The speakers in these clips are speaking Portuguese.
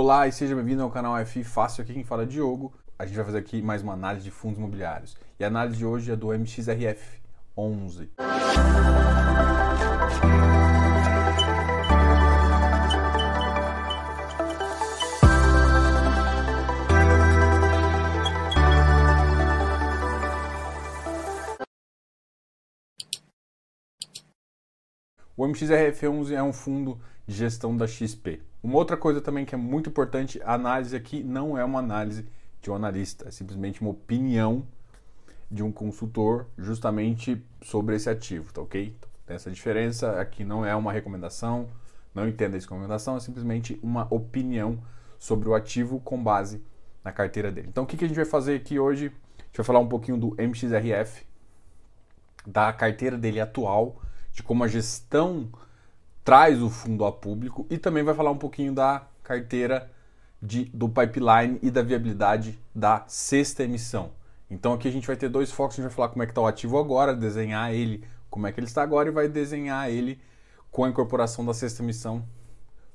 Olá e seja bem-vindo ao canal FI Fácil, aqui quem fala é Diogo. A gente vai fazer aqui mais uma análise de fundos imobiliários. E a análise de hoje é do MXRF 11. O MXRF11 é um fundo gestão da XP. Uma outra coisa também que é muito importante, a análise aqui não é uma análise de um analista, é simplesmente uma opinião de um consultor justamente sobre esse ativo, tá ok? Então, tem essa diferença, aqui não é uma recomendação, não entenda como recomendação, é simplesmente uma opinião sobre o ativo com base na carteira dele. Então o que, que a gente vai fazer aqui hoje? A gente vai falar um pouquinho do MXRF, da carteira dele atual, de como a gestão traz o fundo a público e também vai falar um pouquinho da carteira de, do pipeline e da viabilidade da sexta emissão. Então aqui a gente vai ter dois focos, a gente vai falar como é que está o ativo agora, desenhar ele, como é que ele está agora e vai desenhar ele com a incorporação da sexta emissão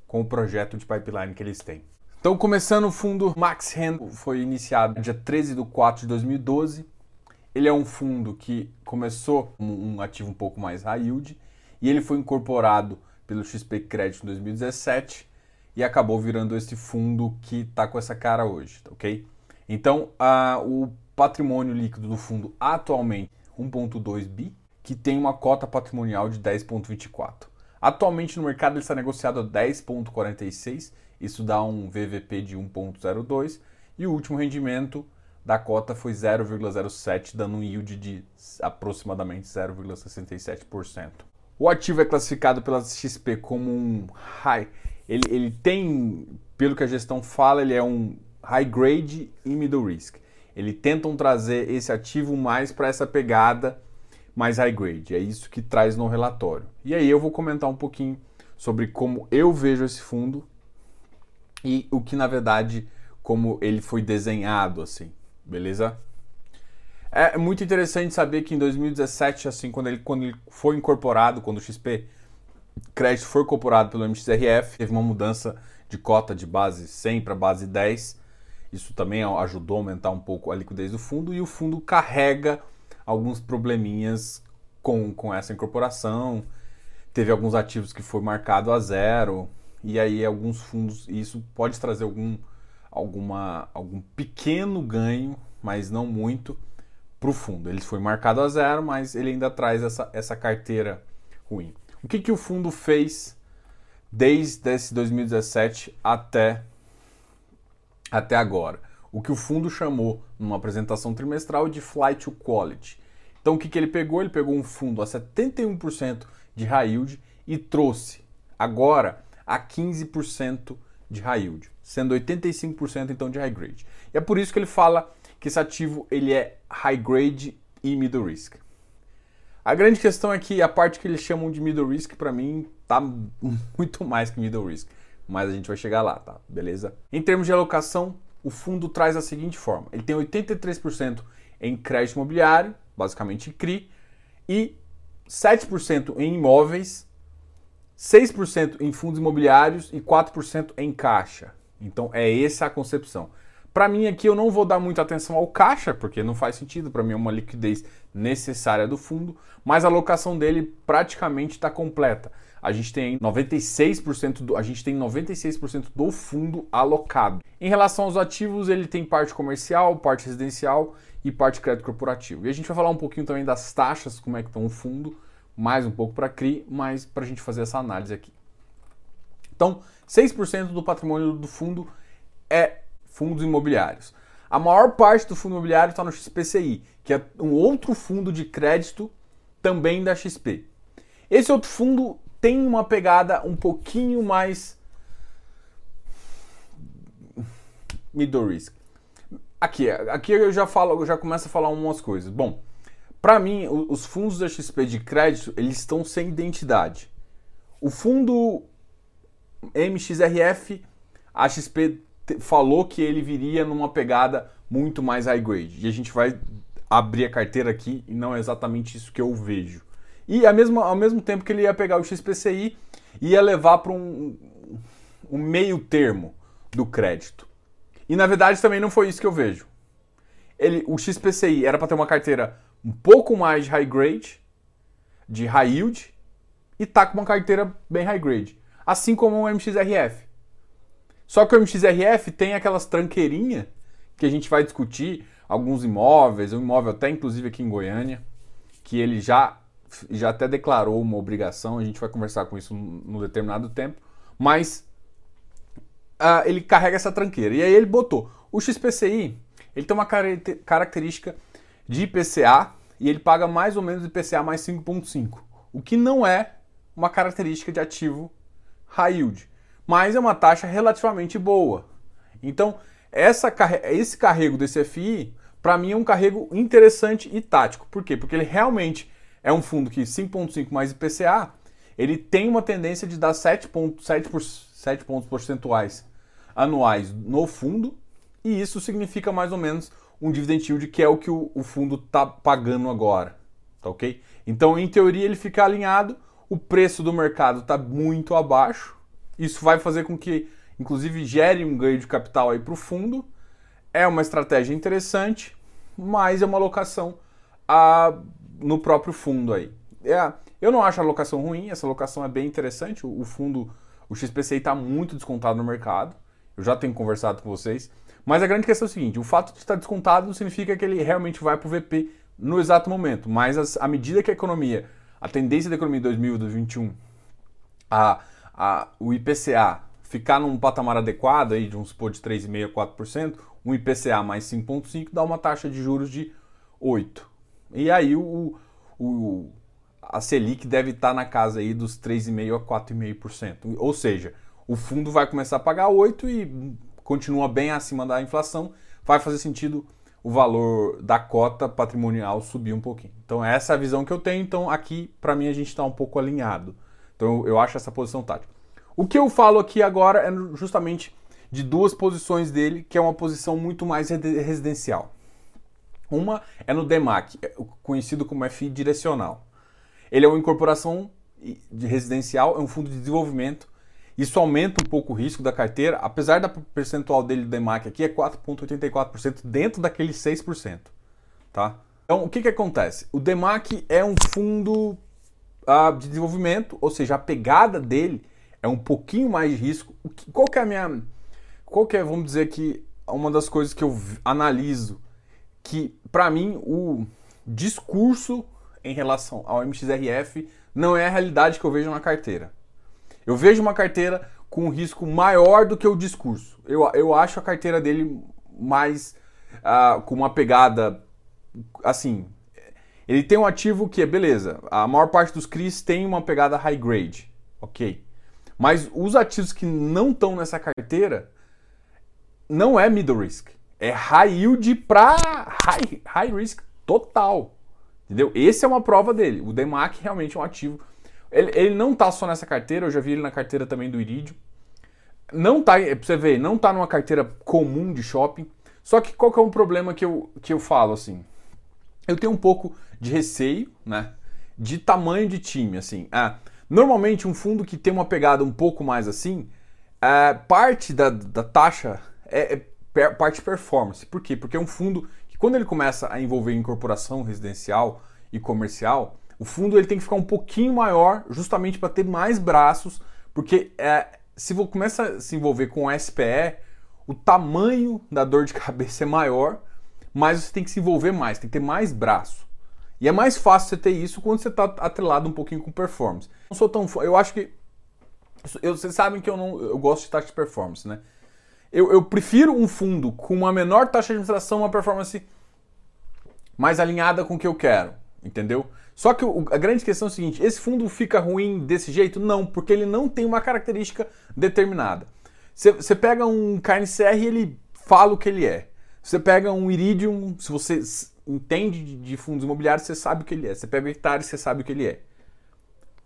com o projeto de pipeline que eles têm. Então começando o fundo Max Hand foi iniciado dia 13 de 4 de 2012 ele é um fundo que começou como um ativo um pouco mais high yield e ele foi incorporado pelo XP Credit em 2017 e acabou virando esse fundo que está com essa cara hoje, tá ok? Então, a, o patrimônio líquido do fundo atualmente 1.2 bi, que tem uma cota patrimonial de 10.24. Atualmente no mercado ele está negociado a 10.46, isso dá um VVP de 1.02 e o último rendimento da cota foi 0,07, dando um yield de aproximadamente 0,67%. O ativo é classificado pela XP como um high. Ele, ele tem, pelo que a gestão fala, ele é um high grade e middle risk. Eles tentam trazer esse ativo mais para essa pegada mais high grade. É isso que traz no relatório. E aí eu vou comentar um pouquinho sobre como eu vejo esse fundo e o que na verdade como ele foi desenhado assim beleza? É muito interessante saber que em 2017, assim, quando ele, quando ele foi incorporado, quando o XP Crédito foi incorporado pelo MXRF, teve uma mudança de cota de base 100 para base 10. Isso também ajudou a aumentar um pouco a liquidez do fundo e o fundo carrega alguns probleminhas com, com essa incorporação. Teve alguns ativos que foi marcado a zero e aí alguns fundos, isso pode trazer algum alguma, algum pequeno ganho, mas não muito, para o fundo. Ele foi marcado a zero, mas ele ainda traz essa, essa carteira ruim. O que, que o fundo fez desde esse 2017 até, até agora? O que o fundo chamou numa apresentação trimestral de Flight to Quality. Então o que, que ele pegou? Ele pegou um fundo a 71% de high yield e trouxe agora a 15% de high yield, sendo 85% então de high grade. E é por isso que ele fala que esse ativo ele é high grade e middle risk. A grande questão é que a parte que eles chamam de middle risk para mim tá muito mais que middle risk, mas a gente vai chegar lá, tá? Beleza? Em termos de alocação, o fundo traz a seguinte forma: ele tem 83% em crédito imobiliário, basicamente CRI, e 7% em imóveis 6% em fundos imobiliários e 4% em caixa. Então é essa a concepção. Para mim aqui eu não vou dar muita atenção ao caixa, porque não faz sentido, para mim é uma liquidez necessária do fundo, mas a alocação dele praticamente está completa. A gente tem 96% do, a gente tem 96% do fundo alocado. Em relação aos ativos, ele tem parte comercial, parte residencial e parte crédito corporativo. E a gente vai falar um pouquinho também das taxas, como é que estão o fundo mais um pouco para CRI, mas para a gente fazer essa análise aqui. Então, 6% do patrimônio do fundo é fundos imobiliários. A maior parte do fundo imobiliário está no XPCI, que é um outro fundo de crédito também da XP. Esse outro fundo tem uma pegada um pouquinho mais middle risk. Aqui, aqui eu já falo, eu já começo a falar umas coisas. Bom, para mim, os fundos da XP de crédito, eles estão sem identidade. O fundo MXRF, a XP falou que ele viria numa pegada muito mais high grade. E a gente vai abrir a carteira aqui e não é exatamente isso que eu vejo. E ao mesmo, ao mesmo tempo que ele ia pegar o XPCI, ia levar para um, um meio termo do crédito. E na verdade também não foi isso que eu vejo. Ele, o XPCI era para ter uma carteira um pouco mais de high grade, de high yield, e tá com uma carteira bem high grade. Assim como o MXRF. Só que o MXRF tem aquelas tranqueirinhas que a gente vai discutir, alguns imóveis, um imóvel até inclusive aqui em Goiânia, que ele já, já até declarou uma obrigação, a gente vai conversar com isso no determinado tempo, mas uh, ele carrega essa tranqueira. E aí ele botou. O XPCI, ele tem uma característica de IPCA e ele paga mais ou menos IPCA mais 5,5, o que não é uma característica de ativo high yield, mas é uma taxa relativamente boa. Então, essa, esse carrego desse FI, para mim, é um carrego interessante e tático. Por quê? Porque ele realmente é um fundo que 5,5 mais IPCA, ele tem uma tendência de dar 7,7%. 7 pontos percentuais anuais no fundo, e isso significa mais ou menos um dividend yield, que é o que o, o fundo está pagando agora. Tá ok? Então, em teoria, ele fica alinhado, o preço do mercado está muito abaixo, isso vai fazer com que, inclusive, gere um ganho de capital aí para o fundo. É uma estratégia interessante, mas é uma alocação a, no próprio fundo aí. É, eu não acho a alocação ruim, essa alocação é bem interessante. O, o fundo o XPCI está muito descontado no mercado. Eu já tenho conversado com vocês. Mas a grande questão é o seguinte: o fato de estar descontado não significa que ele realmente vai para o VP no exato momento. Mas à medida que a economia, a tendência da economia em 2021, a, a, o IPCA ficar num patamar adequado, aí, de um supor de 3,5% a 4%, um IPCA mais 5,5% dá uma taxa de juros de 8%. E aí o, o, a Selic deve estar na casa aí dos 3,5% a 4,5%. Ou seja, o fundo vai começar a pagar 8% e continua bem acima da inflação, vai fazer sentido o valor da cota patrimonial subir um pouquinho. Então essa é a visão que eu tenho, então aqui para mim a gente está um pouco alinhado. Então eu acho essa posição tática. O que eu falo aqui agora é justamente de duas posições dele, que é uma posição muito mais residencial. Uma é no DEMAC, é conhecido como FI direcional. Ele é uma incorporação de residencial, é um fundo de desenvolvimento. Isso aumenta um pouco o risco da carteira, apesar da percentual dele do DEMAC aqui é 4,84% dentro daquele 6%. Tá? Então, o que, que acontece? O DEMAC é um fundo de desenvolvimento, ou seja, a pegada dele é um pouquinho mais de risco. Qual que é a minha... Qual que é, vamos dizer que, uma das coisas que eu analiso que, para mim, o discurso em relação ao MXRF não é a realidade que eu vejo na carteira. Eu vejo uma carteira com risco maior do que o discurso. Eu, eu acho a carteira dele mais uh, com uma pegada assim. Ele tem um ativo que é beleza. A maior parte dos CRIs tem uma pegada high grade, ok. Mas os ativos que não estão nessa carteira não é middle risk, é high yield para high, high risk total. Entendeu? Esse é uma prova dele. O DEMAC realmente é um ativo. Ele, ele não está só nessa carteira, eu já vi ele na carteira também do Iridium. Não tá, pra você ver, não tá numa carteira comum de shopping. Só que qual que é um problema que eu, que eu falo assim? Eu tenho um pouco de receio, né? De tamanho de time, assim. Ah, normalmente um fundo que tem uma pegada um pouco mais assim, é, parte da, da taxa é, é parte performance. Por quê? Porque é um fundo quando ele começa a envolver incorporação residencial e comercial, o fundo ele tem que ficar um pouquinho maior, justamente para ter mais braços, porque é, se você começa a se envolver com SPE, o tamanho da dor de cabeça é maior, mas você tem que se envolver mais, tem que ter mais braço. E é mais fácil você ter isso quando você está atrelado um pouquinho com performance. Não sou tão, eu acho que eu, vocês sabem que eu não eu gosto de taxa de performance, né? Eu, eu prefiro um fundo com uma menor taxa de administração, uma performance mais alinhada com o que eu quero, entendeu? Só que o, a grande questão é o seguinte: esse fundo fica ruim desse jeito? Não, porque ele não tem uma característica determinada. Você pega um KNCR e ele fala o que ele é. Você pega um Iridium, se você entende de, fundos imobiliários, você sabe o que ele é. Você pega o Hectare, você sabe o que ele é.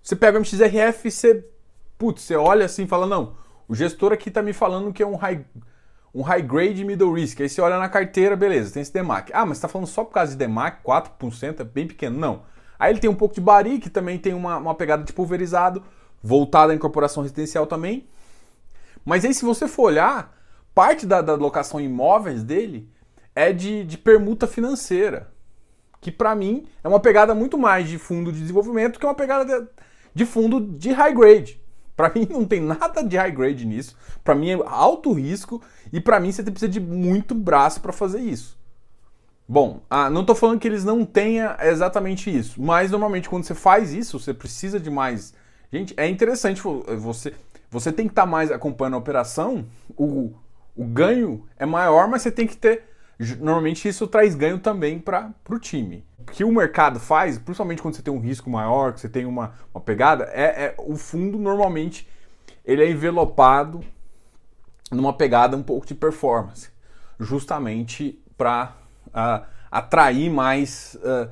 Você pega o MXRF você, putz, você olha assim e fala: não, o gestor aqui está me falando que é um high, um high grade middle risk. Aí você olha na carteira, beleza, tem esse DEMAC. Ah, mas está falando só por causa de DEMAC, 4%, é bem pequeno. Não. Aí ele tem um pouco de Bari, que também tem uma, uma pegada de pulverizado, voltada à incorporação residencial também. Mas aí se você for olhar, parte da, da alocação em imóveis dele é de, de permuta financeira. Que para mim é uma pegada muito mais de fundo de desenvolvimento que uma pegada de, de fundo de high grade. Para mim não tem nada de high grade nisso. Para mim é alto risco e para mim você precisa de muito braço para fazer isso. Bom, ah, não estou falando que eles não tenham exatamente isso, mas normalmente quando você faz isso, você precisa de mais. Gente, é interessante você você tem que estar tá mais acompanhando a operação. O, o ganho é maior, mas você tem que ter. Normalmente isso traz ganho também para o time. O que o mercado faz, principalmente quando você tem um risco maior, que você tem uma, uma pegada, é, é o fundo normalmente ele é envelopado numa pegada um pouco de performance, justamente para uh, atrair mais, uh,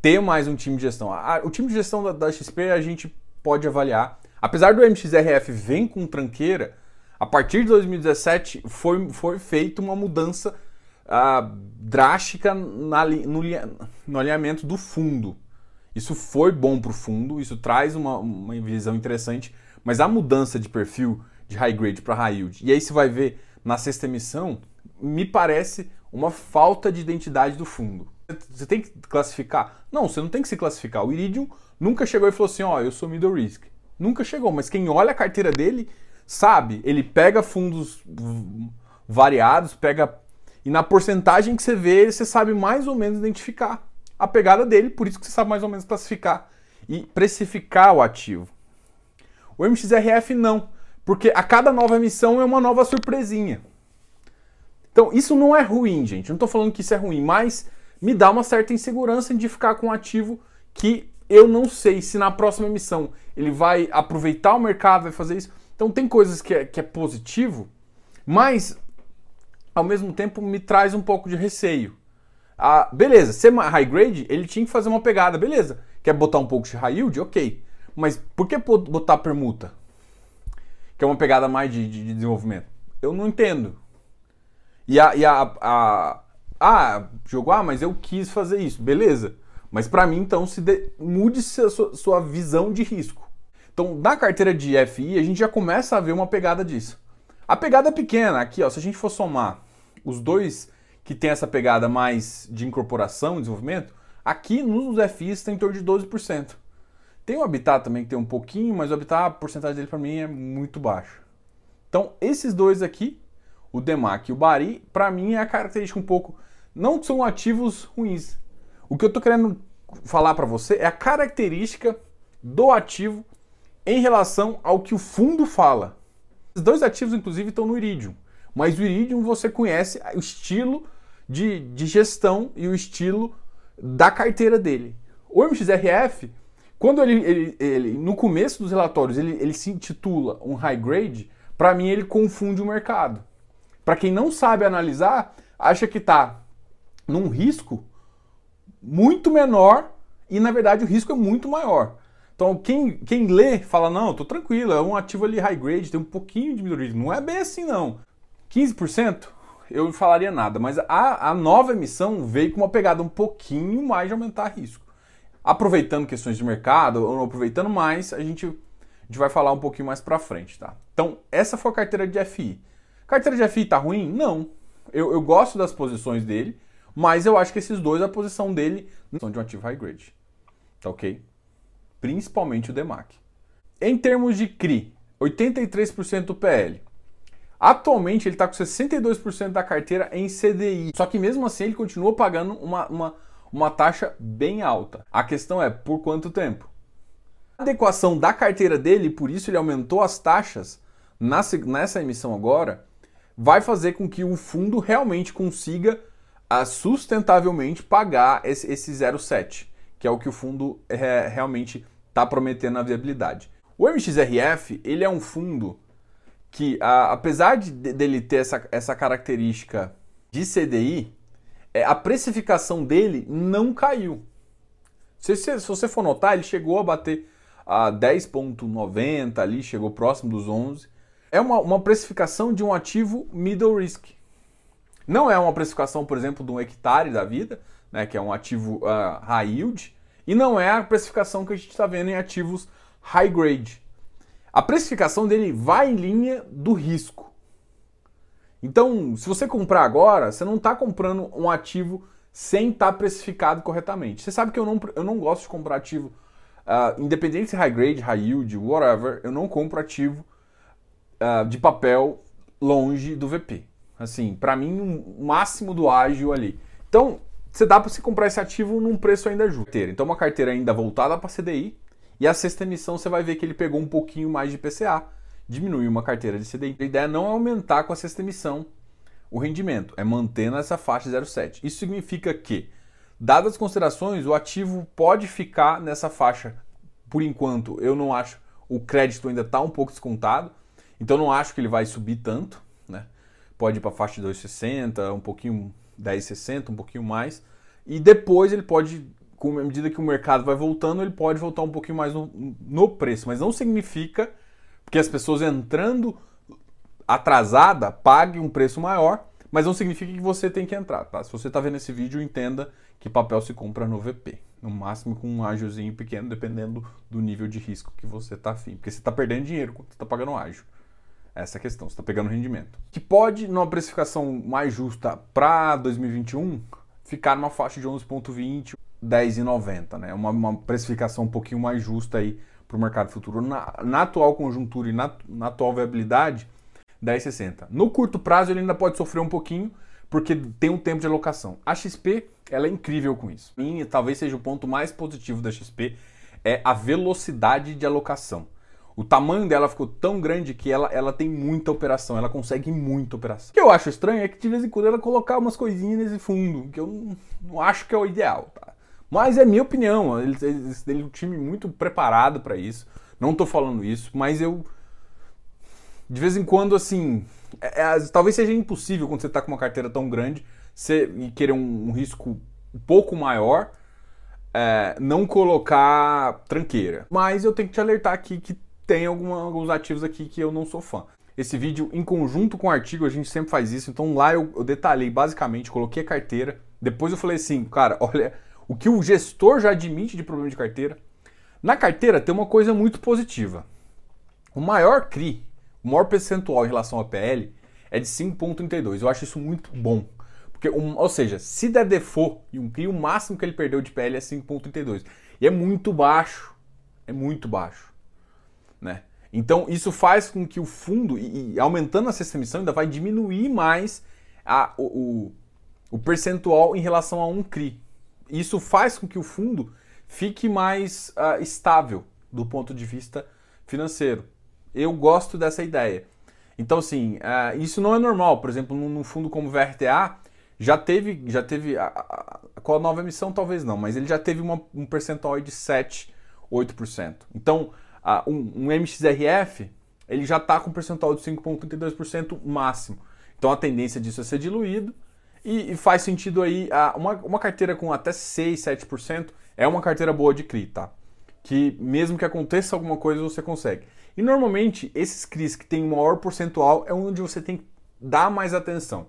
ter mais um time de gestão. Uh, o time de gestão da, da, XP a gente pode avaliar. Apesar do MXRF vem com tranqueira, a partir de 2017 foi, foi feita uma mudança drástica na, no, no alinhamento do fundo. Isso foi bom para o fundo, isso traz uma, uma visão interessante, mas a mudança de perfil de high grade para high yield, e aí você vai ver na sexta emissão, me parece uma falta de identidade do fundo. Você tem que classificar? Não, você não tem que se classificar. O Iridium nunca chegou e falou assim: ó, oh, eu sou middle risk. Nunca chegou, mas quem olha a carteira dele sabe, ele pega fundos variados, pega. E na porcentagem que você vê, você sabe mais ou menos identificar a pegada dele, por isso que você sabe mais ou menos classificar e precificar o ativo. O MXRF não, porque a cada nova emissão é uma nova surpresinha. Então, isso não é ruim, gente. Não estou falando que isso é ruim, mas me dá uma certa insegurança de ficar com um ativo que eu não sei se na próxima emissão ele vai aproveitar o mercado, vai fazer isso. Então, tem coisas que é, que é positivo, mas ao mesmo tempo me traz um pouco de receio. Ah, beleza, ser high grade, ele tinha que fazer uma pegada, beleza. Quer botar um pouco de high yield? Ok. Mas por que botar permuta? Que é uma pegada mais de, de desenvolvimento. Eu não entendo. E a, e a, a ah, jogou, ah, mas eu quis fazer isso, beleza. Mas para mim, então, se de, mude sua, sua visão de risco. Então, na carteira de FI, a gente já começa a ver uma pegada disso. A pegada é pequena, aqui, ó, se a gente for somar os dois que tem essa pegada mais de incorporação, desenvolvimento, aqui nos FIs tem em torno de 12%. Tem o Habitat também que tem um pouquinho, mas o Habitat, a porcentagem dele para mim é muito baixa. Então, esses dois aqui o Demac e o Bari, para mim é a característica um pouco. Não são ativos ruins. O que eu estou querendo falar para você é a característica do ativo em relação ao que o fundo fala. Os dois ativos, inclusive, estão no Iridium. Mas o Iridium você conhece o estilo de, de gestão e o estilo da carteira dele. O MXRF, quando ele, ele, ele no começo dos relatórios ele, ele se intitula um high grade, para mim ele confunde o mercado. Para quem não sabe analisar, acha que está num risco muito menor e na verdade o risco é muito maior. Então quem, quem lê fala, não, tô tranquilo, é um ativo ali high grade, tem um pouquinho de middle Não é bem assim não. 15% eu não falaria nada, mas a, a nova emissão veio com uma pegada um pouquinho mais de aumentar risco. Aproveitando questões de mercado ou não aproveitando mais, a gente, a gente vai falar um pouquinho mais para frente, tá? Então essa foi a carteira de FI. Carteira de FI tá ruim? Não. Eu, eu gosto das posições dele, mas eu acho que esses dois, a posição dele, são de um ativo high grade. Tá ok? Principalmente o DEMAC. Em termos de CRI, 83% do PL. Atualmente ele está com 62% da carteira em CDI. Só que mesmo assim ele continua pagando uma, uma, uma taxa bem alta. A questão é por quanto tempo? A adequação da carteira dele, por isso ele aumentou as taxas nessa emissão agora, vai fazer com que o fundo realmente consiga a, ah, sustentavelmente pagar esse, esse 0,7, que é o que o fundo é, realmente está prometendo na viabilidade. O MXRF ele é um fundo que, a, apesar de, dele ter essa, essa característica de CDI, é, a precificação dele não caiu. Se, se, se, você for notar, ele chegou a bater a 10,90 ali, chegou próximo dos 11 é uma, uma precificação de um ativo middle risk. Não é uma precificação, por exemplo, de um hectare da vida, né, que é um ativo uh, high yield, e não é a precificação que a gente está vendo em ativos high grade. A precificação dele vai em linha do risco. Então, se você comprar agora, você não está comprando um ativo sem estar tá precificado corretamente. Você sabe que eu não, eu não gosto de comprar ativo, uh, independente se high grade, high yield, whatever, eu não compro ativo uh, de papel longe do VP. Assim, para mim, o um máximo do ágil ali. Então, você dá para você comprar esse ativo num preço ainda justo. Então, uma carteira ainda voltada para CDI, e a sexta emissão você vai ver que ele pegou um pouquinho mais de PCA, diminuiu uma carteira de CDI. A ideia não é aumentar com a sexta emissão o rendimento, é manter nessa faixa 0,7. Isso significa que, dadas as considerações, o ativo pode ficar nessa faixa por enquanto. Eu não acho, o crédito ainda está um pouco descontado, então não acho que ele vai subir tanto, né? Pode ir para a faixa de 2,60, um pouquinho 10,60, um pouquinho mais. E depois ele pode, com a medida que o mercado vai voltando, ele pode voltar um pouquinho mais no, no preço. Mas não significa que as pessoas entrando atrasada pague um preço maior, mas não significa que você tem que entrar, tá? Se você está vendo esse vídeo, entenda que papel se compra no VP. No máximo com um ágiozinho pequeno, dependendo do nível de risco que você está afim. Porque você está perdendo dinheiro quando você está pagando ágio. Essa é a questão, você está pegando rendimento. Que pode, numa precificação mais justa para 2021, ficar numa faixa de 11,20, 10,90, né? Uma, uma precificação um pouquinho mais justa aí para o mercado futuro. Na, na, atual conjuntura e na, na atual viabilidade, 10,60. No curto prazo ele ainda pode sofrer um pouquinho, porque tem um tempo de alocação. A XP, ela é incrível com isso. E talvez seja o ponto mais positivo da XP, é a velocidade de alocação. O tamanho dela ficou tão grande que ela, ela tem muita operação, ela consegue muita operação. O que eu acho estranho é que de vez em quando ela colocar umas coisinhas nesse fundo, que eu não, não acho que é o ideal, tá? Mas é minha opinião, eles, têm um time muito preparado para isso. Não estou falando isso, mas eu de vez em quando assim, é, é, talvez seja impossível quando você está com uma carteira tão grande, você e querer um, um risco um pouco maior, é, não colocar tranqueira. Mas eu tenho que te alertar aqui que tem alguma, alguns ativos aqui que eu não sou fã. Esse vídeo, em conjunto com o artigo, a gente sempre faz isso. Então lá eu, eu detalhei basicamente, coloquei a carteira. Depois eu falei assim, cara, olha o que o gestor já admite de problema de carteira. Na carteira tem uma coisa muito positiva. O maior CRI, o maior percentual em relação ao PL é de 5,32. Eu acho isso muito bom. Porque, um, ou seja, se der default e um CRI, o máximo que ele perdeu de PL é 5,32. E é muito baixo. É muito baixo? Então isso faz com que o fundo, e, e aumentando essa emissão, ainda vai diminuir mais a, o, o, percentual em relação a um CRI. Isso faz com que o fundo fique mais uh, estável do ponto de vista financeiro. Eu gosto dessa ideia. Então, assim, uh, isso não é normal. Por exemplo, num, num, fundo como o VRTA, já teve, já teve a, a, com a nova emissão talvez não, mas ele já teve uma, um percentual de 7, 8%. Então, um, um MXRF ele já está com um percentual de 5,32% máximo. Então a tendência disso é ser diluído e, e faz sentido aí uma, uma carteira com até 6, 7% é uma carteira boa de CRI, tá? Que mesmo que aconteça alguma coisa você consegue. E normalmente esses CRIs que tem maior percentual é onde você tem que dar mais atenção.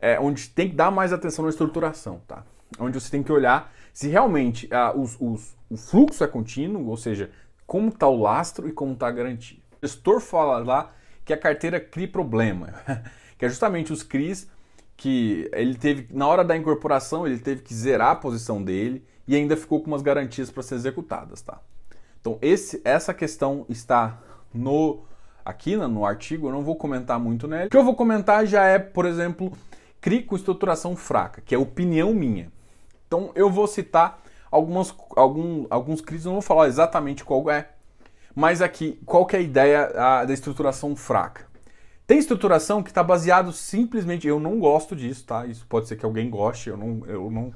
É onde tem que dar mais atenção na estruturação, tá? Onde você tem que olhar se realmente ah, os, os, o fluxo é contínuo, ou seja, como está o lastro e como está a garantia. O gestor fala lá que a carteira cria problema, que é justamente os CRIs que ele teve, na hora da incorporação, ele teve que zerar a posição dele e ainda ficou com umas garantias para ser executadas, tá? Então, esse, essa questão está no aqui no artigo, eu não vou comentar muito nele. O que eu vou comentar já é, por exemplo, CRI com estruturação fraca, que é opinião minha. Então, eu vou citar algumas, algum, alguns CRIs, não vou falar exatamente qual é, mas aqui, qual que é a ideia a, da estruturação fraca? Tem estruturação que está baseado simplesmente, eu não gosto disso, tá? Isso pode ser que alguém goste, eu não, eu não,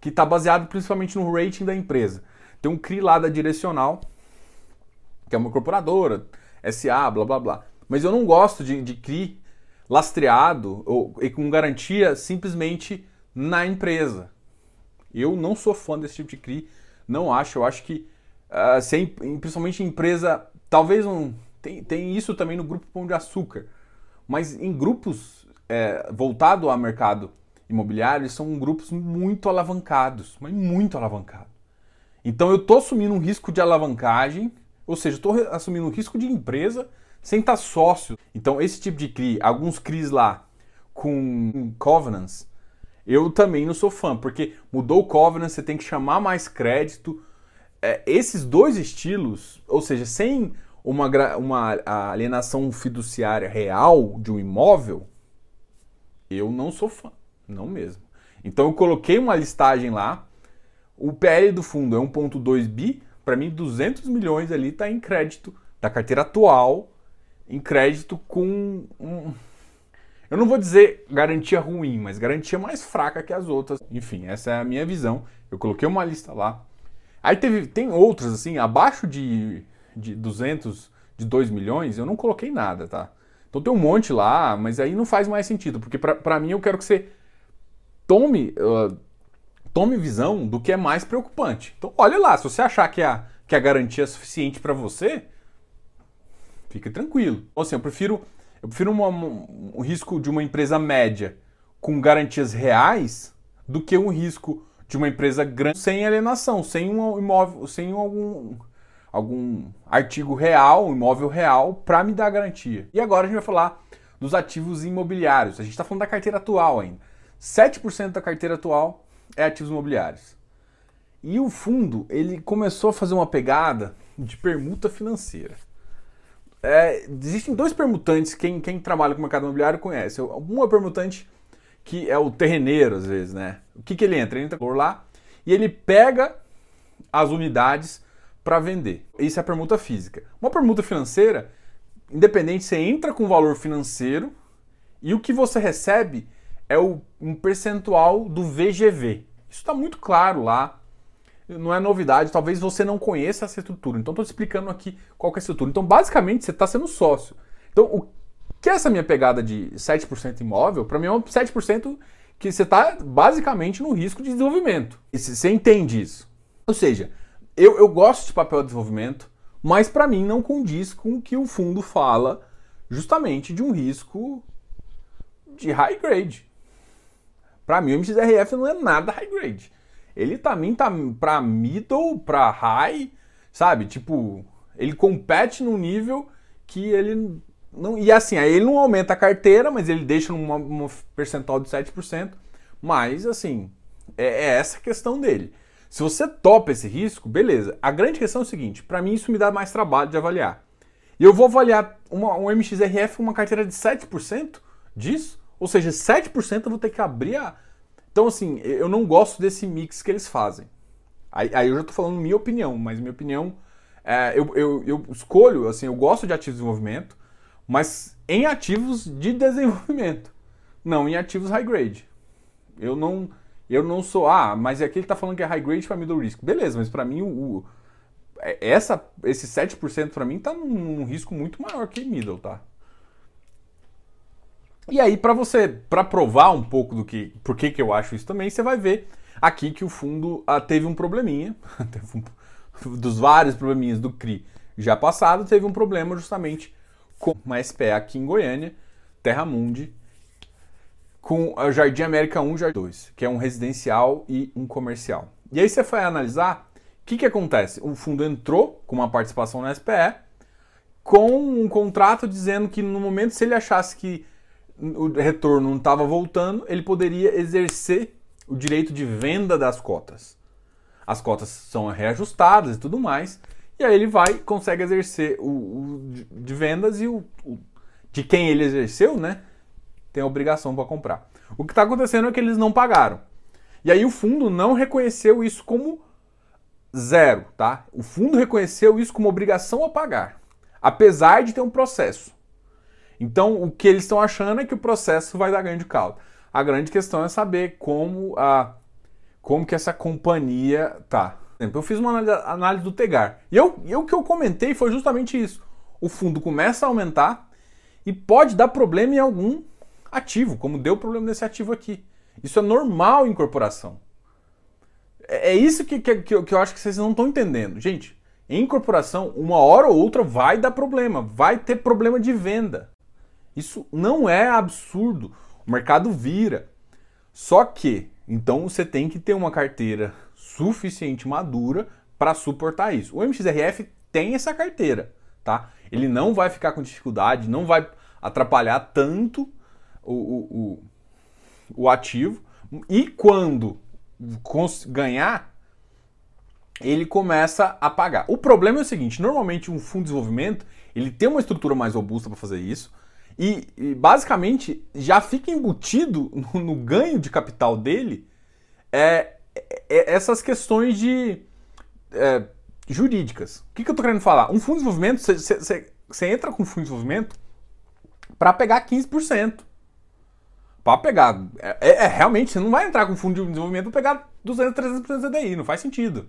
que está baseado principalmente no rating da empresa. Tem um CRI lá da Direcional, que é uma incorporadora, SA, blá blá blá. Mas eu não gosto de, de CRI lastreado ou, e com garantia simplesmente na empresa. Eu não sou fã desse tipo de CRI, não acho. Eu acho que, uh, sem, principalmente em empresa, talvez um. Tem, tem isso também no grupo Pão de Açúcar, mas em grupos é, voltados ao mercado imobiliário, são grupos muito alavancados, mas muito alavancados. Então eu estou assumindo um risco de alavancagem, ou seja, estou assumindo um risco de empresa sem estar sócio. Então esse tipo de CRI, alguns CRIs lá com Covenants, eu também não sou fã, porque mudou o Covenant, você tem que chamar mais crédito. É, esses dois estilos, ou seja, sem uma, uma alienação fiduciária real de um imóvel, eu não sou fã, não mesmo. Então eu coloquei uma listagem lá, o PL do fundo é 1.2 bi, para mim 200 milhões ali está em crédito da carteira atual, em crédito com um, eu não vou dizer garantia ruim, mas garantia mais fraca que as outras. Enfim, essa é a minha visão. Eu coloquei uma lista lá. Aí teve, tem outras, assim, abaixo de, de 200, de 2 milhões, eu não coloquei nada, tá? Então tem um monte lá, mas aí não faz mais sentido, porque para mim eu quero que você tome, uh, tome visão do que é mais preocupante. Então olha lá, se você achar que a, que a garantia é suficiente para você, fique tranquilo. Então, assim, eu prefiro eu prefiro uma, um, risco de uma empresa média com garantias reais do que um risco de uma empresa grande sem alienação, sem um imóvel, sem algum, algum artigo real, um imóvel real para me dar garantia. E agora a gente vai falar dos ativos imobiliários. A gente está falando da carteira atual ainda. 7% da carteira atual é ativos imobiliários. E o fundo, ele começou a fazer uma pegada de permuta financeira. É, existem dois permutantes, quem, quem trabalha com mercado imobiliário conhece. Um é permutante que é o terreneiro, às vezes, né? O que, que ele entra? Ele entra por lá e ele pega as unidades para vender. Isso é a permuta física. Uma permuta financeira, independente, você entra com valor financeiro e o que você recebe é o, um percentual do VGV. Isso está muito claro lá não é novidade, talvez você não conheça essa estrutura. Então, estou explicando aqui qual é a estrutura. Então, basicamente, você está sendo sócio. Então, o que é essa minha pegada de 7% imóvel? Para mim, é um 7% que você está basicamente no risco de desenvolvimento. E você entende isso. Ou seja, eu, eu gosto de papel de desenvolvimento, mas para mim não condiz com o que o fundo fala justamente de um risco de high grade. Para mim, o MXRF não é nada high grade ele também tá pra middle, pra high, sabe? Tipo, ele compete num nível que ele não. E assim, aí ele não aumenta a carteira, mas ele deixa um percentual de 7%. Mas, assim, é, é essa a questão dele. Se você topa esse risco, beleza. A grande questão é o seguinte: para mim isso me dá mais trabalho de avaliar. E eu vou avaliar uma, um MXRF com uma carteira de 7% disso, ou seja, 7% eu vou ter que abrir a, então, assim, eu não gosto desse mix que eles fazem. Aí, aí eu já estou falando minha opinião, mas minha opinião, é, eu, eu, eu escolho, assim, eu gosto de ativos de desenvolvimento, mas em ativos de desenvolvimento, não em ativos high grade. Eu não, eu não sou, ah, mas aqui ele está falando que é high grade para middle risk. Beleza, mas para mim o, o, é, essa, esse 7% para mim está num, num risco muito maior que middle, tá? E aí, para você, para provar um pouco do que, por que, que eu acho isso também, você vai ver aqui que o fundo ah, teve um probleminha, dos vários probleminhas do CRI já passado, teve um problema justamente com uma SPE aqui em Goiânia, Terra Mundi, com o Jardim América 1 e Jardim 2, que é um residencial e um comercial. E aí você vai analisar o que, que acontece. O fundo entrou com uma participação na SPE, com um contrato dizendo que no momento se ele achasse que o retorno não estava voltando, ele poderia exercer o direito de venda das cotas. As cotas são reajustadas e tudo mais, e aí ele vai consegue exercer o, o de vendas e o, o, de quem ele exerceu, né? Tem a obrigação para comprar. O que está acontecendo é que eles não pagaram. E aí o fundo não reconheceu isso como zero, tá? O fundo reconheceu isso como obrigação a pagar, apesar de ter um processo. Então, o que eles estão achando é que o processo vai dar ganho de causa. A grande questão é saber como a como que essa companhia tá. Eu fiz uma análise do Tegar. E eu, eu, o que eu comentei foi justamente isso. O fundo começa a aumentar e pode dar problema em algum ativo, como deu problema nesse ativo aqui. Isso é normal em corporação. É, é isso que, que, que, eu acho que vocês não estão entendendo. Gente, em corporação, uma hora ou outra vai dar problema, vai ter problema de venda. Isso não é absurdo. O mercado vira. Só que, então você tem que ter uma carteira suficiente madura para suportar isso. O MXRF tem essa carteira, tá? Ele não vai ficar com dificuldade, não vai atrapalhar tanto o, o, o ativo e quando ganhar, ele começa a pagar. O problema é o seguinte: normalmente um fundo de desenvolvimento ele tem uma estrutura mais robusta para fazer isso e, basicamente já fica embutido no, ganho de capital dele é, é essas questões de é, jurídicas. O que, que eu estou querendo falar? Um fundo de desenvolvimento, você entra com um fundo de desenvolvimento para pegar 15%. Para pegar. É, é, é, realmente, você não vai entrar com fundo de desenvolvimento para pegar 200, 300% CDI, não faz sentido.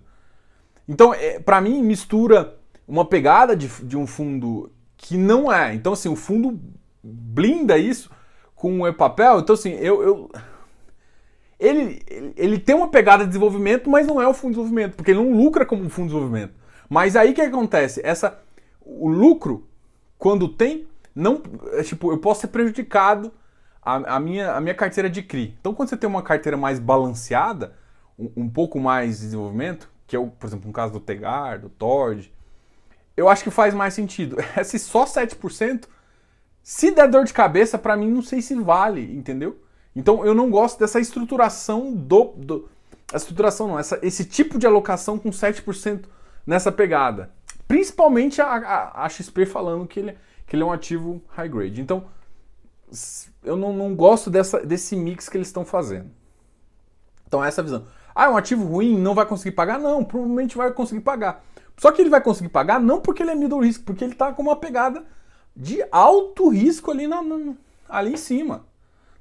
Então, é, para mim, mistura uma pegada de, de um fundo que não é. Então, assim, o fundo blinda isso com o papel. Então, assim, eu, eu ele, ele, tem uma pegada de desenvolvimento, mas não é o fundo de desenvolvimento, porque ele não lucra como um fundo de desenvolvimento. Mas aí o que acontece? Essa, o lucro, quando tem, não, é, tipo, eu posso ser prejudicado a, a, minha, a minha carteira de CRI. Então, quando você tem uma carteira mais balanceada, um, um pouco mais de desenvolvimento, que é, o, por exemplo, no caso do Tegar, do Tord, eu acho que faz mais sentido. Esse só 7%, se der dor de cabeça, para mim, não sei se vale, entendeu? Então, eu não gosto dessa estruturação do... do a estruturação não, essa, esse tipo de alocação com 7% nessa pegada. Principalmente a, a, a XP falando que ele, que ele é um ativo high grade. Então, eu não, não gosto dessa, desse mix que eles estão fazendo. Então, essa é visão. Ah, é um ativo ruim, não vai conseguir pagar? Não, provavelmente vai conseguir pagar. Só que ele vai conseguir pagar não porque ele é middle risk, porque ele está com uma pegada de alto risco ali, na, ali em cima.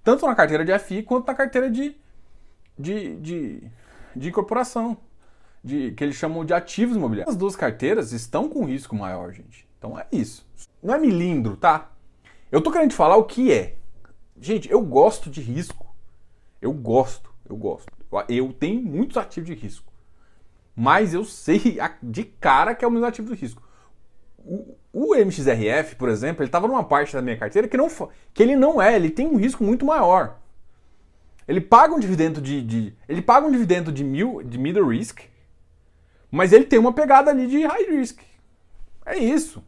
Tanto na carteira de FI quanto na carteira de, de, de, de incorporação de, que eles chamam de ativos imobiliários. As duas carteiras estão com risco maior, gente. Então é isso. Não é milindro, tá? Eu tô querendo falar o que é. Gente, eu gosto de risco. Eu gosto, eu gosto. Eu tenho muitos ativos de risco. Mas eu sei de cara que é o meu ativo de risco. O, o MXRF, por exemplo, ele estava numa parte da minha carteira que, não, que ele não é, ele tem um risco muito maior. Ele paga um dividendo de, de ele paga um dividendo de mil de middle risk mas ele tem uma pegada ali de high risk. É isso.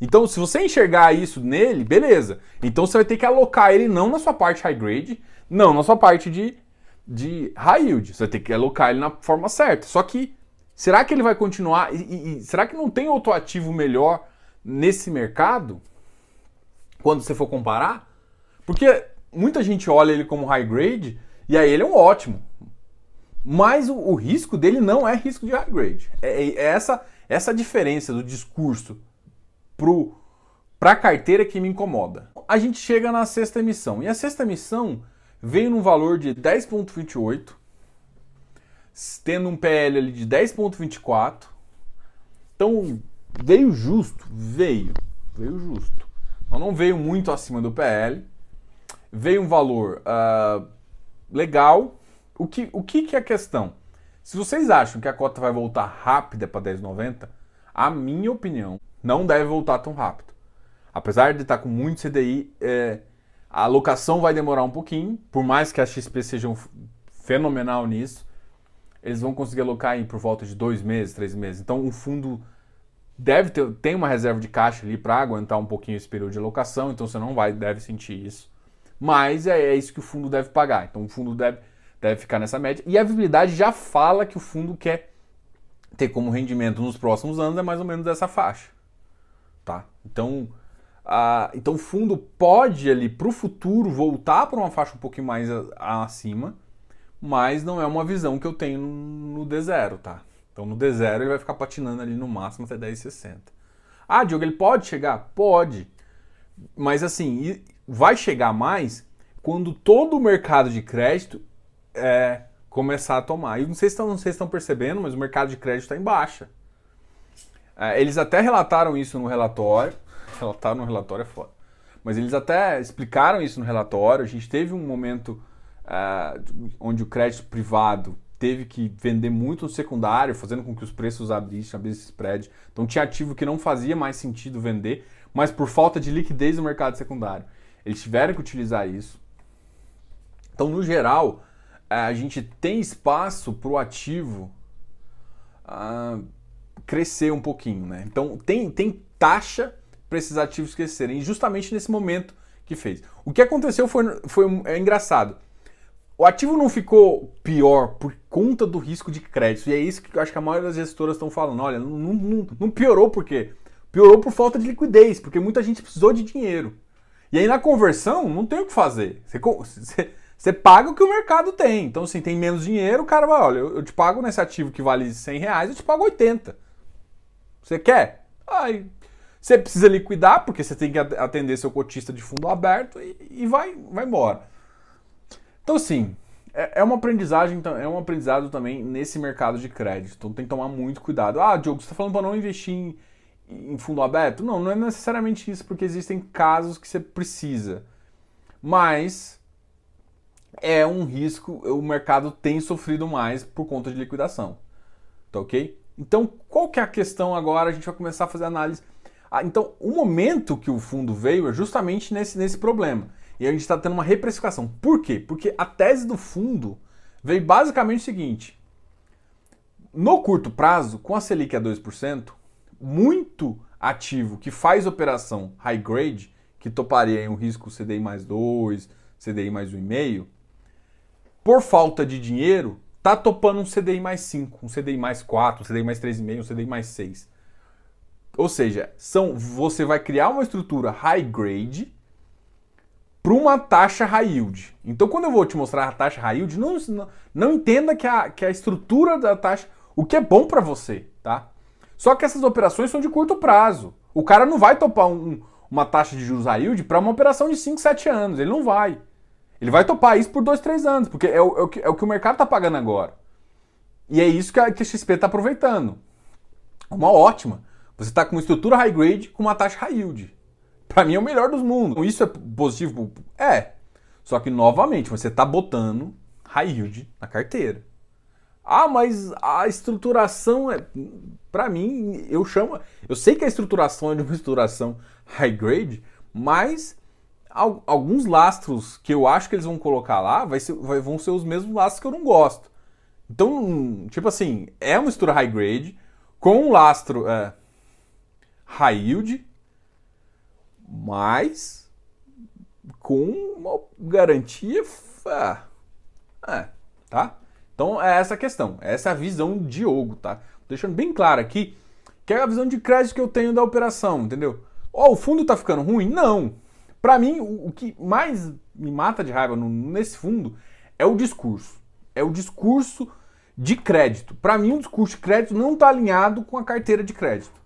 Então, se você enxergar isso nele, beleza. Então você vai ter que alocar ele não na sua parte high grade, não na sua parte de, de high yield. Você vai ter que alocar ele na forma certa. Só que, será que ele vai continuar? E, e, e será que não tem outro ativo melhor nesse mercado? Quando você for comparar? Porque muita gente olha ele como high grade e aí ele é um ótimo. Mas o, o, risco dele não é risco de high grade. É, é essa essa diferença do discurso para a carteira que me incomoda. A gente chega na sexta emissão. E a sexta emissão veio num valor de 10,28, tendo um PL ali de 10,24. Então veio justo, veio, veio justo. Então, não veio muito acima do PL. Veio um valor uh, legal, o que, o que, que é a questão? Se vocês acham que a cota vai voltar rápida para 10,90, a minha opinião, não deve voltar tão rápido. Apesar de estar com muito CDI, é, a alocação vai demorar um pouquinho, por mais que a XP seja um fenomenal nisso, eles vão conseguir alocar em por volta de dois meses, três meses. Então o fundo deve ter tem uma reserva de caixa ali para aguentar um pouquinho esse período de alocação, então você não vai deve sentir isso. Mas é, é isso que o fundo deve pagar. Então o fundo deve deve ficar nessa média. E a viabilidade já fala que o fundo quer ter como rendimento nos próximos anos é mais ou menos dessa faixa. Tá? Então, a, então o fundo pode ali para o futuro voltar para uma faixa um pouquinho mais a, acima, mas não é uma visão que eu tenho no, no D0, tá? Então no D0 ele vai ficar patinando ali no máximo até 10,60. Ah, Diogo, ele pode chegar? Pode. Mas assim, vai chegar mais quando todo o mercado de crédito é, começar a tomar. E não sei se estão, estão percebendo, mas o mercado de crédito está em baixa. É, eles até relataram isso no relatório. Relataram no relatório é foda. Mas eles até explicaram isso no relatório. A gente teve um momento é, onde o crédito privado teve que vender muito no secundário, fazendo com que os preços abrissem, abrissem spread. Então tinha ativo que não fazia mais sentido vender, mas por falta de liquidez no mercado secundário. Eles tiveram que utilizar isso. Então, no geral, a gente tem espaço para o ativo uh, crescer um pouquinho, né? Então tem, tem taxa para esses ativos crescerem. Justamente nesse momento que fez. O que aconteceu foi, foi é engraçado. O ativo não ficou pior por conta do risco de crédito. E é isso que eu acho que a maioria das gestoras estão falando. Olha, não, não, não piorou por quê? Piorou por falta de liquidez, porque muita gente precisou de dinheiro. E aí na conversão não tem o que fazer. Você, você, você paga o que o mercado tem. Então, assim, tem menos dinheiro, o cara vai, olha, eu, eu te pago nesse ativo que vale 100 reais, eu te pago 80. Você quer? Aí você precisa liquidar, porque você tem que atender seu cotista de fundo aberto e, e vai, vai embora. Então, assim, é, é uma aprendizagem, é um aprendizado também nesse mercado de crédito. Então tem que tomar muito cuidado. Ah, Diogo, você está falando para não investir em, em fundo aberto? Não, não é necessariamente isso, porque existem casos que você precisa. Mas é um risco, o mercado tem sofrido mais por conta de liquidação. Tá ok? Então, qual que é a questão agora? A gente vai começar a fazer análise ah, então, o momento que o fundo veio é justamente nesse, nesse problema. E a gente está tendo uma reprecificação. Por quê? Porque a tese do fundo veio basicamente o seguinte: no curto prazo, com a Selic a 2%, muito ativo que faz operação high grade, que toparia em um risco CDI mais 2, CDI mais 1,5, por falta de dinheiro, tá topando um CDI mais 5, um CDI mais 4, um CDI mais 3,5, um CDI mais 6. Ou seja, são, você vai criar uma estrutura high grade para uma taxa high yield. Então, quando eu vou te mostrar a taxa high yield, não, não, entenda que a, que a estrutura da taxa, o que é bom para você, tá? Só que essas operações são de curto prazo. O cara não vai topar um, uma taxa de juros high yield para uma operação de 5, 7 anos. Ele não vai. Ele vai topar isso por 2, 3 anos, porque é o, é o, que, é o que o mercado está pagando agora. E é isso que a, que a XP está aproveitando. Uma ótima. Você está com uma estrutura high grade com uma taxa high yield. Para mim é o melhor dos mundos. Isso é positivo? É. Só que, novamente, você está botando high yield na carteira. Ah, mas a estruturação é. Para mim, eu chamo. Eu sei que a estruturação é de uma estruturação high grade, mas alguns lastros que eu acho que eles vão colocar lá vai ser, vão ser os mesmos lastros que eu não gosto. Então, tipo assim, é uma estrutura high grade com um lastro. É, high yield, mas com uma garantia. É, tá? Então é essa a questão, essa é a visão de Diogo, tá? Deixando bem claro aqui que é a visão de crédito que eu tenho da operação, entendeu? Ó, oh, o fundo tá ficando ruim? Não. Para mim, o, que mais me mata de raiva nesse fundo é o discurso. É o discurso de crédito. Para mim, o discurso de crédito não está alinhado com a carteira de crédito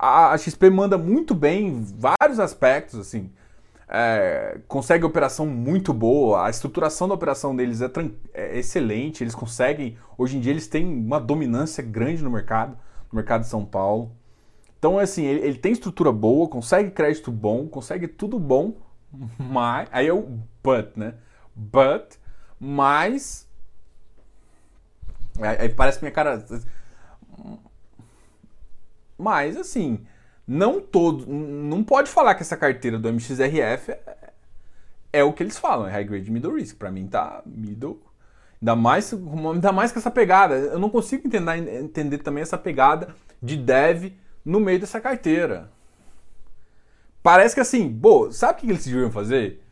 a, XP manda muito bem em vários aspectos, assim. É, consegue operação muito boa, a estruturação da operação deles é, é, excelente, eles conseguem, hoje em dia eles têm uma dominância grande no mercado, no mercado de São Paulo. Então, assim, ele, ele tem estrutura boa, consegue crédito bom, consegue tudo bom, mas. Aí é o but, né? But, mas. Aí parece que minha cara mas, assim, não todo. Não pode falar que essa carteira do MXRF é, é o que eles falam, é high grade middle risk. Para mim tá middle. Ainda mais, ainda mais com essa pegada. Eu não consigo entender, entender também essa pegada de dev no meio dessa carteira. Parece que assim, pô, sabe o que eles deviam fazer?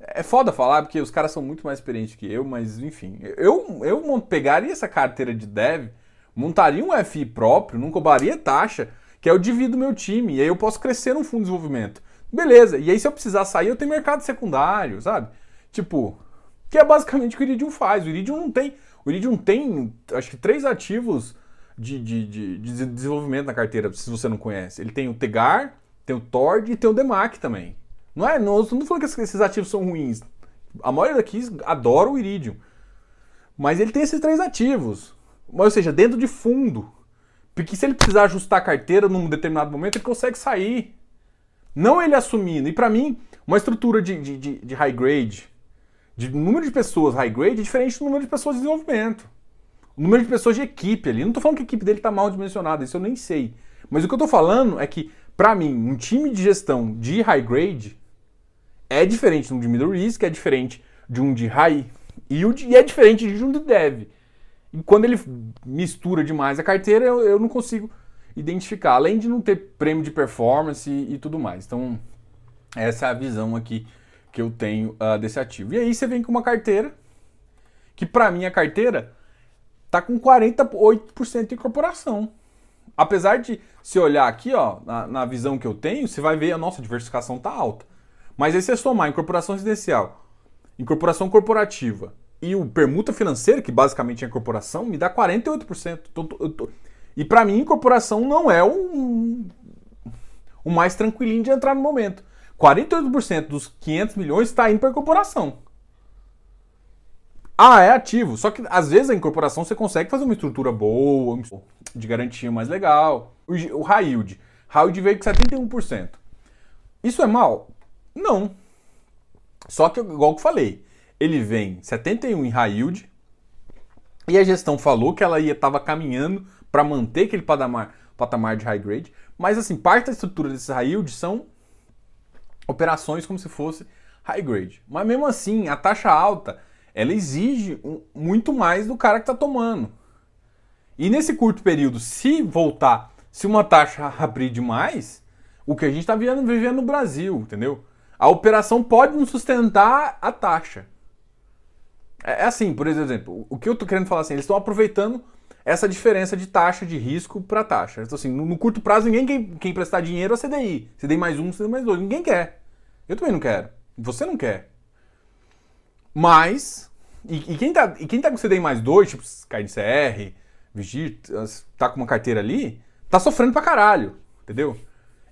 É foda falar, porque os caras são muito mais experientes que eu, mas enfim. Eu, eu pegaria essa carteira de dev montaria um FI próprio, não cobraria taxa, que é o divido do meu time, e aí eu posso crescer no fundo de desenvolvimento. Beleza, e aí se eu precisar sair, eu tenho mercado secundário, sabe? Tipo, que é basicamente o que o Iridium faz. O Iridium não tem. O Iridium tem, acho que, três ativos de, de, de, de desenvolvimento na carteira, se você não conhece. Ele tem o Tegar, tem o Tord e tem o Demac também. Não é? Não estou falando que esses ativos são ruins. A maioria daqui adora o Iridium. Mas ele tem esses três ativos. Ou seja, dentro de fundo. Porque se ele precisar ajustar a carteira num determinado momento, ele consegue sair. Não ele assumindo. E para mim, uma estrutura de, de, de, de, high grade, de número de pessoas high grade, é diferente do número de pessoas de desenvolvimento. O número de pessoas de equipe ali. Não estou falando que a equipe dele está mal dimensionada, isso eu nem sei. Mas o que eu estou falando é que, para mim, um time de gestão de high grade é diferente de um de middle risk, é diferente de um de high yield e é diferente de um de dev. E quando ele mistura demais a carteira, eu, eu não consigo identificar. Além de não ter prêmio de performance e, e tudo mais. Então, Essa é a visão aqui que eu tenho uh, desse ativo. E aí você vem com uma carteira que para mim a carteira tá com 48% de incorporação. Apesar de se olhar aqui, ó, na, na, visão que eu tenho, você vai ver a nossa diversificação tá alta. Mas aí você somar incorporação residencial, incorporação corporativa e o permuta financeira, que basicamente é a incorporação, me dá 48%. Tô, tô, tô, e para mim, incorporação não é o, o mais tranquilinho de entrar no momento. 48% dos 500 milhões está indo para incorporação. Ah, é ativo. Só que às vezes a incorporação você consegue fazer uma estrutura boa, de garantia mais legal. O high yield. High yield veio com 71%. Isso é mal? Não. Só que, igual que eu falei, ele vem 71 em high yield e a gestão falou que ela ia estava caminhando para manter aquele patamar, patamar de high grade. Mas assim, parte da estrutura desses high yield são operações como se fosse high grade. Mas mesmo assim, a taxa alta ela exige muito mais do cara que está tomando. E nesse curto período, se voltar, se uma taxa abrir demais, o que a gente está vivendo, vivendo no Brasil, entendeu? A operação pode não sustentar a taxa. É, é assim, por exemplo, o que eu estou querendo falar assim, eles estão aproveitando essa diferença de taxa de risco para taxa. Então, assim, no, no, curto prazo, ninguém quer, quer emprestar dinheiro a CDI. CDI mais um, CDI mais dois. Ninguém quer. Eu também não quero. Você não quer. Mas, e, e, quem, tá, e quem tá com CDI mais dois, tipo KNCR, Vigir, tá com uma carteira ali, tá sofrendo pra caralho, entendeu?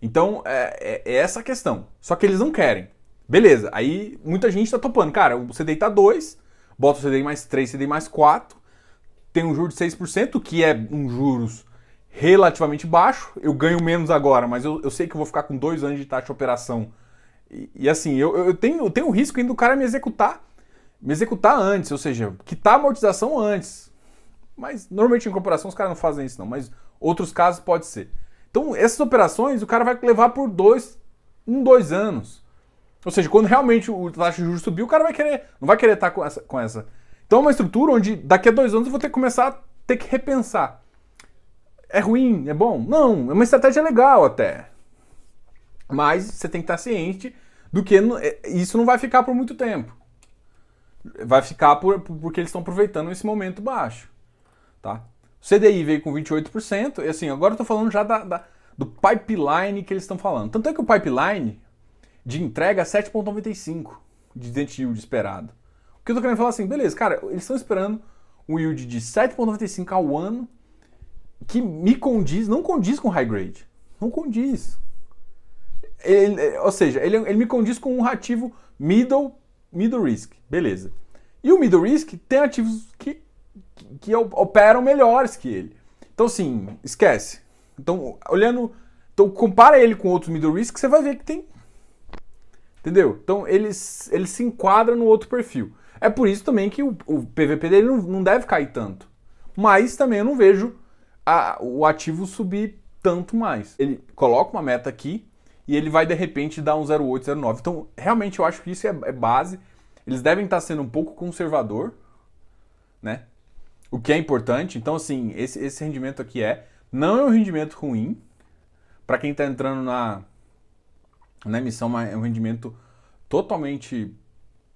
Então, é, é, é, essa a questão. Só que eles não querem. Beleza, aí muita gente tá topando. Cara, o CDI tá 2, bota o CDI mais 3, CDI mais 4, tem um juro de 6%, que é um juros relativamente baixo. Eu ganho menos agora, mas eu, eu sei que eu vou ficar com dois anos de taxa de operação. E, e assim, eu, eu, tenho, eu tenho o risco ainda do cara me executar me executar antes, ou seja, quitar a amortização antes. Mas normalmente em corporação os caras não fazem isso não, mas outros casos pode ser. Então essas operações o cara vai levar por dois, um, dois anos. Ou seja, quando realmente o taxa de juros subir, o cara vai querer, não vai querer estar com essa, com essa. Então é uma estrutura onde daqui a dois anos eu vou ter que começar a ter que repensar. É ruim? É bom? Não, é uma estratégia legal até. Mas você tem que estar ciente do que é, isso não vai ficar por muito tempo vai ficar por, porque eles estão aproveitando esse momento baixo. Tá? O CDI veio com 28%, e assim, agora eu estou falando já da, da, do pipeline que eles estão falando. Tanto é que o pipeline de entrega é 7,95% de dente yield esperado. O que eu estou querendo falar assim, beleza, cara, eles estão esperando um yield de 7,95% ao ano que me condiz, não condiz com high grade. Não condiz. Ele, ou seja, ele, ele me condiz com um ativo middle middle risk, beleza. E o middle risk tem ativos que, que operam melhores que ele. Então, assim, esquece. Então, olhando. Então, compara ele com outros middle risk, você vai ver que tem. Entendeu? Então, eles, ele se enquadra no outro perfil. É por isso também que o, o PVP dele não, não deve cair tanto. Mas também eu não vejo a, o ativo subir tanto mais. Ele coloca uma meta aqui, e ele vai de repente dar um 0,8, 0,9. Então, realmente eu acho que isso é, é base. Eles devem estar sendo um pouco conservador, né? O que é importante. Então, assim, esse, esse rendimento aqui é. Não é um rendimento ruim. Para quem está entrando na, na emissão, é um rendimento totalmente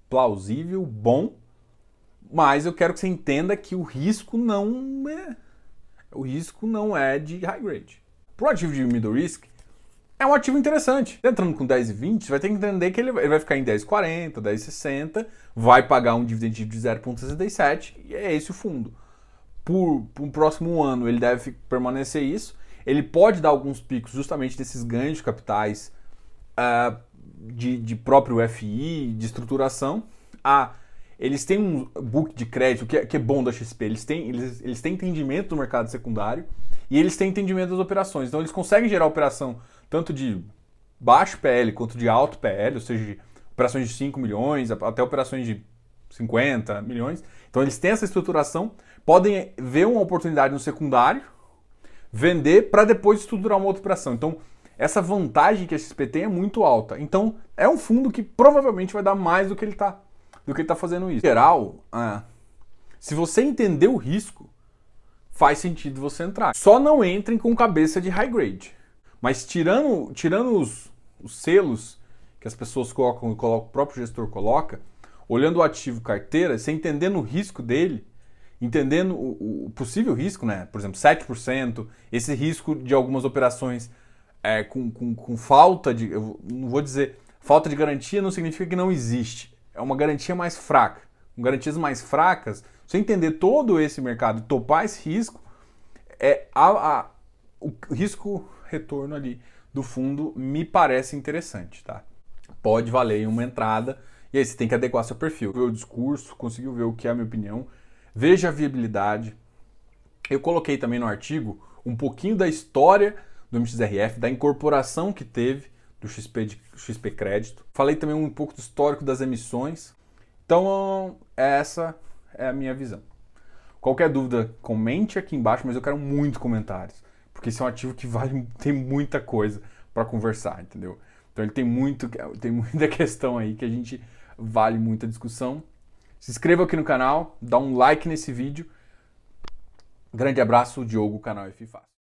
plausível, bom. Mas eu quero que você entenda que o risco não é. O risco não é de high grade. Pro ativo de middle risk, é um ativo interessante. Entrando com 10 e 20, você vai ter que entender que ele vai ficar em 10,40, 10,60, vai pagar um dividend de 0,67 e é esse o fundo. Por, por um próximo ano ele deve permanecer isso. Ele pode dar alguns picos justamente desses ganhos de capitais uh, de, de próprio FI, de estruturação. Ah, eles têm um book de crédito que é, que é bom da XP, eles têm, eles, eles têm entendimento do mercado secundário e eles têm entendimento das operações. Então eles conseguem gerar operação tanto de baixo PL quanto de alto PL, ou seja, operações de 5 milhões até operações de 50 milhões. Então eles têm essa estruturação, podem ver uma oportunidade no secundário, vender para depois estruturar uma outra operação. Então essa vantagem que a XP tem é muito alta. Então é um fundo que provavelmente vai dar mais do que ele está do que ele está fazendo isso. Em geral, ah, se você entender o risco, faz sentido você entrar. Só não entrem com cabeça de high grade. Mas tirando, tirando os, os selos que as pessoas colocam e o próprio gestor coloca, olhando o ativo carteira, você entendendo o risco dele, entendendo o, o possível risco, né? Por exemplo, 7%, esse risco de algumas operações é, com, com, com falta de. Eu não vou dizer. Falta de garantia não significa que não existe. É uma garantia mais fraca. Com garantias mais fracas, você entender todo esse mercado topar esse risco, é a, a, o risco retorno ali do fundo me parece interessante, tá? Pode valer uma entrada e aí você tem que adequar seu perfil. Ver o discurso, conseguiu ver o que é a minha opinião, veja a viabilidade. Eu coloquei também no artigo um pouquinho da história do MXRF, da incorporação que teve do XP, de, XP Crédito. Falei também um pouco do histórico das emissões. Então, essa é a minha visão. Qualquer dúvida, comente aqui embaixo, mas eu quero muito comentários, porque esse é um ativo que vale tem muita coisa para conversar, entendeu? Então ele tem muito tem muita questão aí que a gente vale muita discussão. Se inscreva aqui no canal, dá um like nesse vídeo. Grande abraço, Diogo, canal F Fácil.